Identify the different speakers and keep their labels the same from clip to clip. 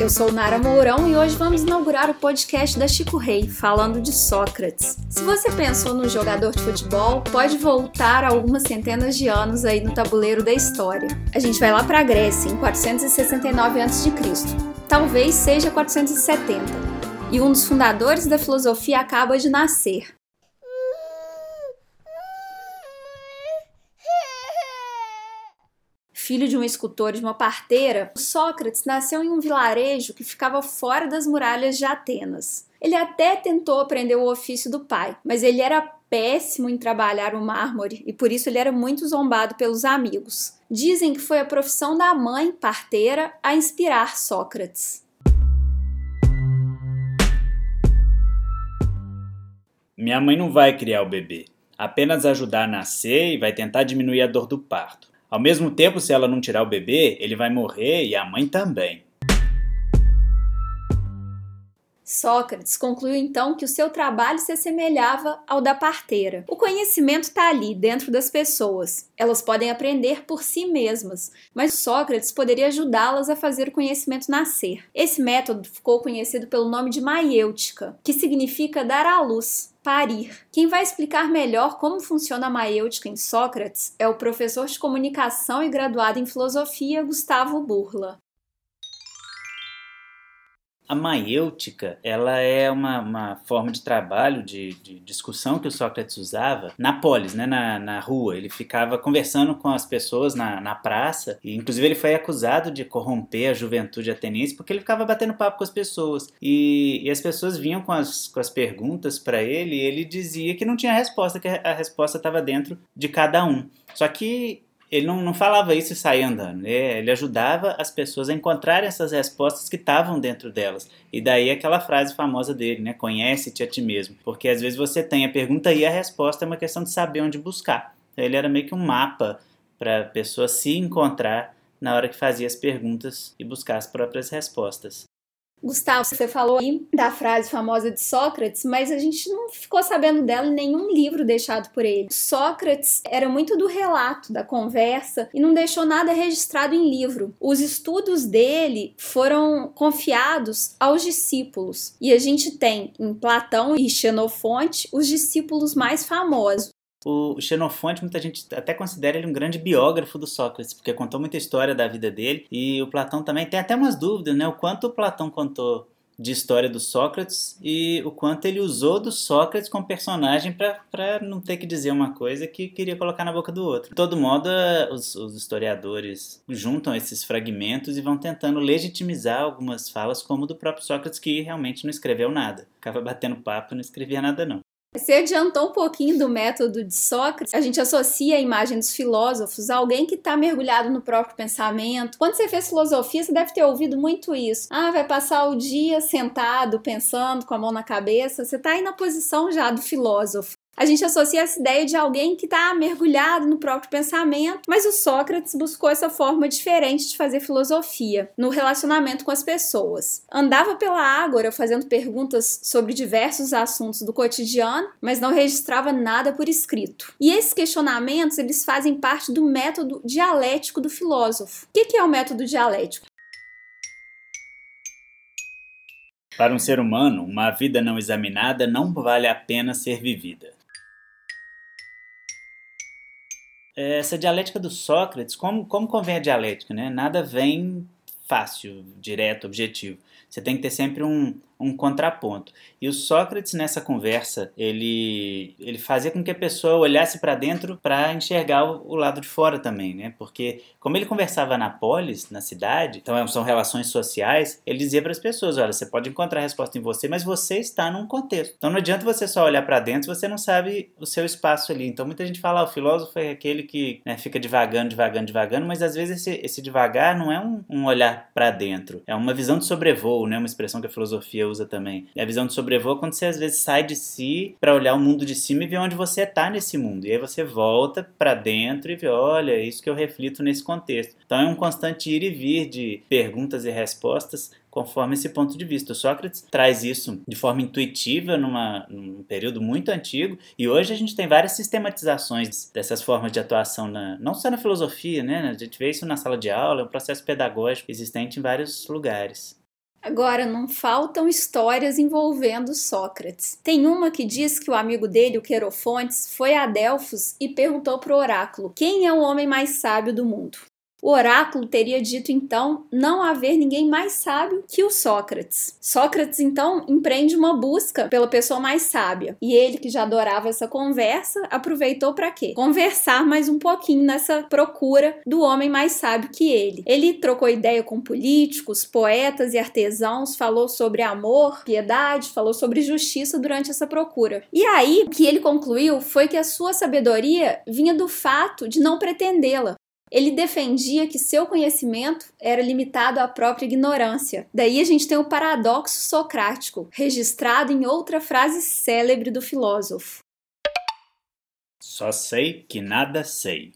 Speaker 1: Eu sou Nara Mourão e hoje vamos inaugurar o podcast da Chico Rei, falando de Sócrates. Se você pensou no jogador de futebol, pode voltar algumas centenas de anos aí no tabuleiro da história. A gente vai lá para a Grécia, em 469 a.C. Talvez seja 470. E um dos fundadores da filosofia acaba de nascer. Filho de um escultor e de uma parteira, Sócrates nasceu em um vilarejo que ficava fora das muralhas de Atenas. Ele até tentou aprender o ofício do pai, mas ele era péssimo em trabalhar o mármore e por isso ele era muito zombado pelos amigos. Dizem que foi a profissão da mãe, parteira, a inspirar Sócrates.
Speaker 2: Minha mãe não vai criar o bebê, apenas ajudar a nascer e vai tentar diminuir a dor do parto. Ao mesmo tempo, se ela não tirar o bebê, ele vai morrer e a mãe também.
Speaker 1: Sócrates concluiu então que o seu trabalho se assemelhava ao da parteira. O conhecimento está ali, dentro das pessoas. Elas podem aprender por si mesmas, mas Sócrates poderia ajudá-las a fazer o conhecimento nascer. Esse método ficou conhecido pelo nome de maiêutica, que significa dar à luz parir. Quem vai explicar melhor como funciona a maiêutica em Sócrates é o professor de comunicação e graduado em filosofia Gustavo Burla.
Speaker 2: A maiêutica, ela é uma, uma forma de trabalho, de, de, discussão que o Sócrates usava na polis, né, na, na rua. Ele ficava conversando com as pessoas na, na praça, e inclusive ele foi acusado de corromper a juventude ateniense porque ele ficava batendo papo com as pessoas. E, e as pessoas vinham com as, com as perguntas para ele e ele dizia que não tinha resposta, que a resposta estava dentro de cada um. Só que ele não, não falava isso e saía andando. Né? Ele ajudava as pessoas a encontrarem essas respostas que estavam dentro delas. E daí aquela frase famosa dele, né? Conhece-te a ti mesmo. Porque às vezes você tem a pergunta e a resposta é uma questão de saber onde buscar. Ele era meio que um mapa para a pessoa se encontrar na hora que fazia as perguntas e buscar as próprias respostas.
Speaker 1: Gustavo, você falou aí da frase famosa de Sócrates, mas a gente não ficou sabendo dela em nenhum livro deixado por ele. Sócrates era muito do relato, da conversa e não deixou nada registrado em livro. Os estudos dele foram confiados aos discípulos e a gente tem em Platão e Xenofonte os discípulos mais famosos.
Speaker 2: O Xenofonte, muita gente até considera ele um grande biógrafo do Sócrates, porque contou muita história da vida dele. E o Platão também tem até umas dúvidas, né? O quanto o Platão contou de história do Sócrates e o quanto ele usou do Sócrates como personagem para não ter que dizer uma coisa que queria colocar na boca do outro. De todo modo, os, os, historiadores juntam esses fragmentos e vão tentando legitimizar algumas falas, como do próprio Sócrates, que realmente não escreveu nada. Ficava batendo papo e não escrevia nada, não.
Speaker 1: Você adiantou um pouquinho do método de Sócrates. A gente associa a imagem dos filósofos a alguém que está mergulhado no próprio pensamento. Quando você fez filosofia, você deve ter ouvido muito isso. Ah, vai passar o dia sentado, pensando, com a mão na cabeça. Você está aí na posição já do filósofo a gente associa essa ideia de alguém que está mergulhado no próprio pensamento, mas o Sócrates buscou essa forma diferente de fazer filosofia no relacionamento com as pessoas. Andava pela ágora fazendo perguntas sobre diversos assuntos do cotidiano, mas não registrava nada por escrito. E esses questionamentos eles fazem parte do método dialético do filósofo. O que é o método dialético?
Speaker 2: Para um ser humano, uma vida não examinada não vale a pena ser vivida. Essa dialética do Sócrates, como, como convém a dialética, né? Nada vem fácil, direto, objetivo. Você tem que ter sempre um, um contraponto. E o Sócrates, nessa conversa, ele, ele fazia com que a pessoa olhasse para dentro para enxergar o, o, lado de fora também, né? Porque, como ele conversava na polis, na cidade, então são relações sociais, ele dizia para as pessoas: olha, você pode encontrar a resposta em você, mas você está num contexto. Então não adianta você só olhar para dentro se você não sabe o seu espaço ali. Então muita gente fala: ah, o filósofo é aquele que né, fica devagando, devagando, devagando, mas às vezes esse, esse devagar não é um, um olhar para dentro, é uma visão de sobrevoo, né? Uma expressão que a filosofia usa também. A visão de sobrevoo é quando você às vezes sai de si para olhar o mundo de cima e ver onde você está nesse mundo. E aí você volta para dentro e vê, olha, é isso que eu reflito nesse contexto. Então é um constante ir e vir de perguntas e respostas conforme esse ponto de vista. O Sócrates traz isso de forma intuitiva numa, num período muito antigo e hoje a gente tem várias sistematizações dessas formas de atuação, na, não só na filosofia, né? a gente vê isso na sala de aula, é um processo pedagógico existente em vários lugares.
Speaker 1: Agora, não faltam histórias envolvendo Sócrates. Tem uma que diz que o amigo dele, o Querofontes, foi a Delfos e perguntou para o oráculo: quem é o homem mais sábio do mundo? O oráculo teria dito então não haver ninguém mais sábio que o Sócrates. Sócrates então empreende uma busca pela pessoa mais sábia. E ele, que já adorava essa conversa, aproveitou para quê? Conversar mais um pouquinho nessa procura do homem mais sábio que ele. Ele trocou ideia com políticos, poetas e artesãos, falou sobre amor, piedade, falou sobre justiça durante essa procura. E aí, o que ele concluiu foi que a sua sabedoria vinha do fato de não pretendê-la, ele defendia que seu conhecimento era limitado à própria ignorância. Daí a gente tem o paradoxo socrático, registrado em outra frase célebre do filósofo.
Speaker 2: Só sei que nada sei.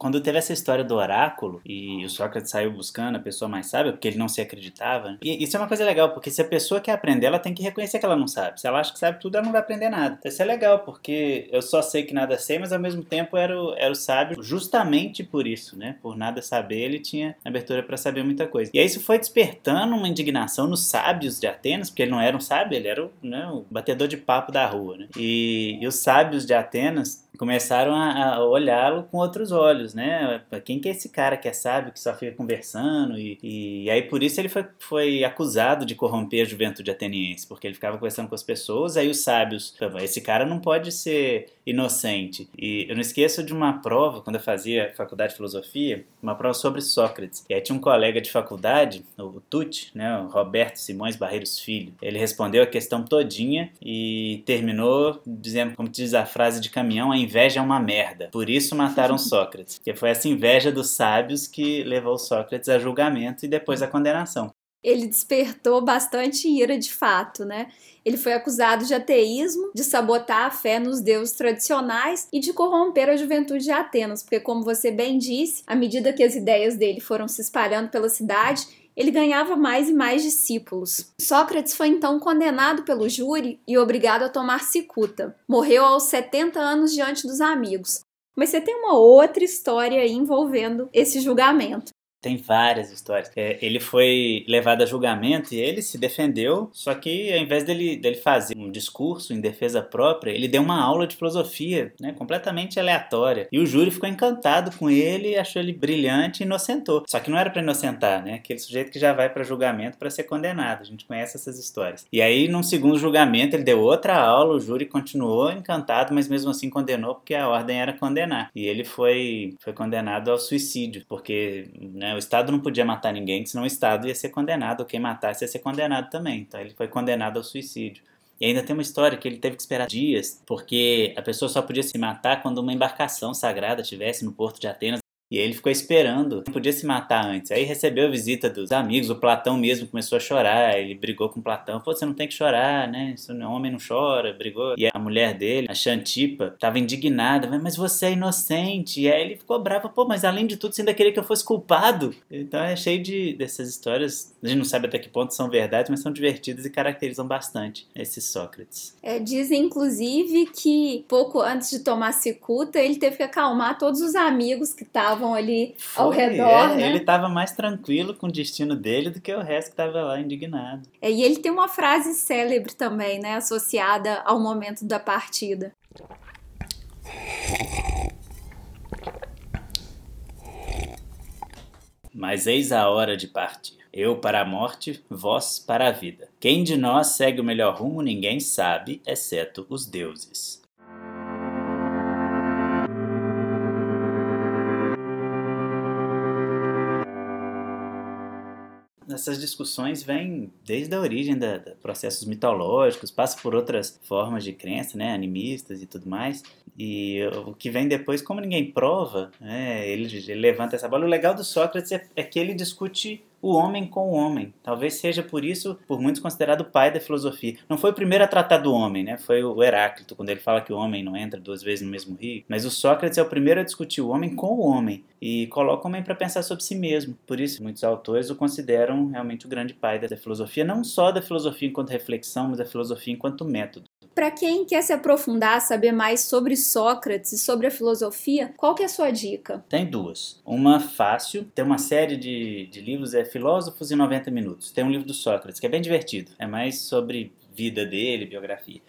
Speaker 2: Quando teve essa história do oráculo e o Sócrates saiu buscando a pessoa mais sábia, porque ele não se acreditava. E isso é uma coisa legal, porque se a pessoa quer aprender, ela tem que reconhecer que ela não sabe. Se ela acha que sabe tudo, ela não vai aprender nada. Então, isso é legal, porque eu só sei que nada sei, mas ao mesmo tempo era o, era o sábio justamente por isso, né? Por nada saber, ele tinha abertura para saber muita coisa. E aí isso foi despertando uma indignação nos sábios de Atenas, porque ele não era um sábio, ele era o, né, o batedor de papo da rua, né? E, e os sábios de Atenas começaram a, a olhá-lo com outros olhos, né? Quem que é esse cara que é sábio, que só fica conversando? E, e, e aí por isso ele foi, foi acusado de corromper a juventude ateniense, porque ele ficava conversando com as pessoas, aí os sábios, esse cara não pode ser inocente. E eu não esqueço de uma prova, quando eu fazia faculdade de filosofia, uma prova sobre Sócrates. E aí tinha um colega de faculdade, o Tuti, né, o Roberto Simões Barreiros Filho. Ele respondeu a questão todinha e terminou dizendo, como diz a frase de caminhão, a inveja é uma merda. Por isso mataram Sócrates. Que foi essa inveja dos sábios que levou Sócrates a julgamento e depois a condenação.
Speaker 1: Ele despertou bastante ira de fato, né? Ele foi acusado de ateísmo, de sabotar a fé nos deuses tradicionais e de corromper a juventude de Atenas, porque, como você bem disse, à medida que as ideias dele foram se espalhando pela cidade, ele ganhava mais e mais discípulos. Sócrates foi então condenado pelo júri e obrigado a tomar cicuta. Morreu aos 70 anos diante dos amigos. Mas você tem uma outra história envolvendo esse julgamento.
Speaker 2: Tem várias histórias. É, ele foi levado a julgamento e ele se defendeu, só que ao invés dele, dele fazer um discurso em defesa própria, ele deu uma aula de filosofia, né, completamente aleatória. E o júri ficou encantado com ele, achou ele brilhante e inocentou. Só que não era para inocentar, né? Aquele sujeito que já vai para julgamento para ser condenado. A gente conhece essas histórias. E aí, num segundo julgamento, ele deu outra aula, o júri continuou encantado, mas mesmo assim condenou porque a ordem era condenar. E ele foi, foi condenado ao suicídio, porque né, o Estado não podia matar ninguém, senão o Estado ia ser condenado, quem matasse ia ser condenado também. Então ele foi condenado ao suicídio. E ainda tem uma história que ele teve que esperar dias, porque a pessoa só podia se matar quando uma embarcação sagrada estivesse no porto de Atenas. E ele ficou esperando, não podia se matar antes. Aí recebeu a visita dos amigos, o Platão mesmo começou a chorar, ele brigou com o Platão, falou, você não tem que chorar, né, Isso, homem não chora, brigou. E a mulher dele, a Xantipa, estava indignada, mas você é inocente. E aí ele ficou bravo, pô, mas além de tudo você ainda queria que eu fosse culpado. Então é cheio de, dessas histórias, a gente não sabe até que ponto são verdades, mas são divertidas e caracterizam bastante esse Sócrates.
Speaker 1: É, dizem inclusive que pouco antes de tomar cicuta, ele teve que acalmar todos os amigos que estavam estavam ali Foi, ao redor.
Speaker 2: É,
Speaker 1: né?
Speaker 2: Ele estava mais tranquilo com o destino dele do que o resto que estava lá indignado.
Speaker 1: É, e ele tem uma frase célebre também, né, associada ao momento da partida.
Speaker 2: Mas eis a hora de partir. Eu para a morte, vós para a vida. Quem de nós segue o melhor rumo, ninguém sabe, exceto os deuses. Essas discussões vêm desde a origem da, da, processos mitológicos, passa por outras formas de crença, né, animistas e tudo mais. E o que vem depois, como ninguém prova, né, ele, ele levanta essa bola. O legal do Sócrates é, é que ele discute o homem com o homem. Talvez seja por isso, por muitos, considerado o pai da filosofia. Não foi o primeiro a tratar do homem, né? Foi o Heráclito, quando ele fala que o homem não entra duas vezes no mesmo rio. Mas o Sócrates é o primeiro a discutir o homem com o homem e coloca o homem para pensar sobre si mesmo. Por isso, muitos autores o consideram realmente o grande pai da filosofia, não só da filosofia enquanto reflexão, mas da filosofia enquanto método.
Speaker 1: Para quem quer se aprofundar, saber mais sobre Sócrates e sobre a filosofia, qual que é a sua dica?
Speaker 2: Tem duas. Uma fácil, tem uma série de, de livros, é Filósofos em 90 Minutos. Tem um livro do Sócrates, que é bem divertido. É mais sobre vida dele, biografia.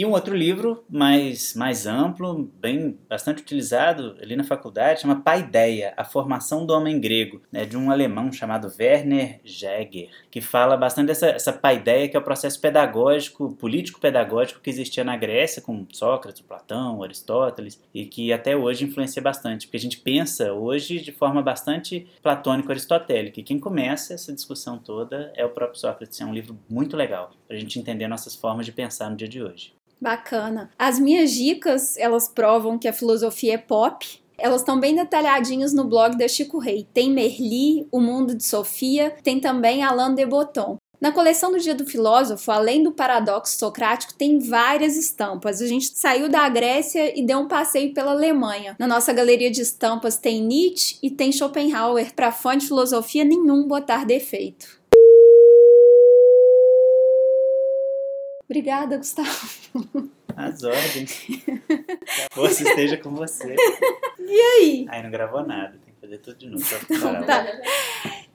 Speaker 2: E um outro livro mais, mais amplo, bem bastante utilizado ali na faculdade, chama Paideia, a formação do homem grego, né, de um alemão chamado Werner Jäger, que fala bastante dessa essa paideia que é o processo pedagógico, político-pedagógico que existia na Grécia com Sócrates, Platão, Aristóteles, e que até hoje influencia bastante, porque a gente pensa hoje de forma bastante platônico-aristotélica, e quem começa essa discussão toda é o próprio Sócrates, é um livro muito legal para a gente entender nossas formas de pensar no dia de hoje.
Speaker 1: Bacana. As minhas dicas, elas provam que a filosofia é pop. Elas estão bem detalhadinhas no blog da Chico Rei. Tem Merli, O Mundo de Sofia, tem também Alain de Botton. Na coleção do Dia do Filósofo, além do paradoxo socrático, tem várias estampas. A gente saiu da Grécia e deu um passeio pela Alemanha. Na nossa galeria de estampas tem Nietzsche e tem Schopenhauer, para fã de filosofia nenhum botar defeito. Obrigada, Gustavo.
Speaker 2: As ordens. Que a força esteja com você.
Speaker 1: E aí?
Speaker 2: Aí não gravou nada, tem que fazer tudo de novo.
Speaker 1: Então, tá.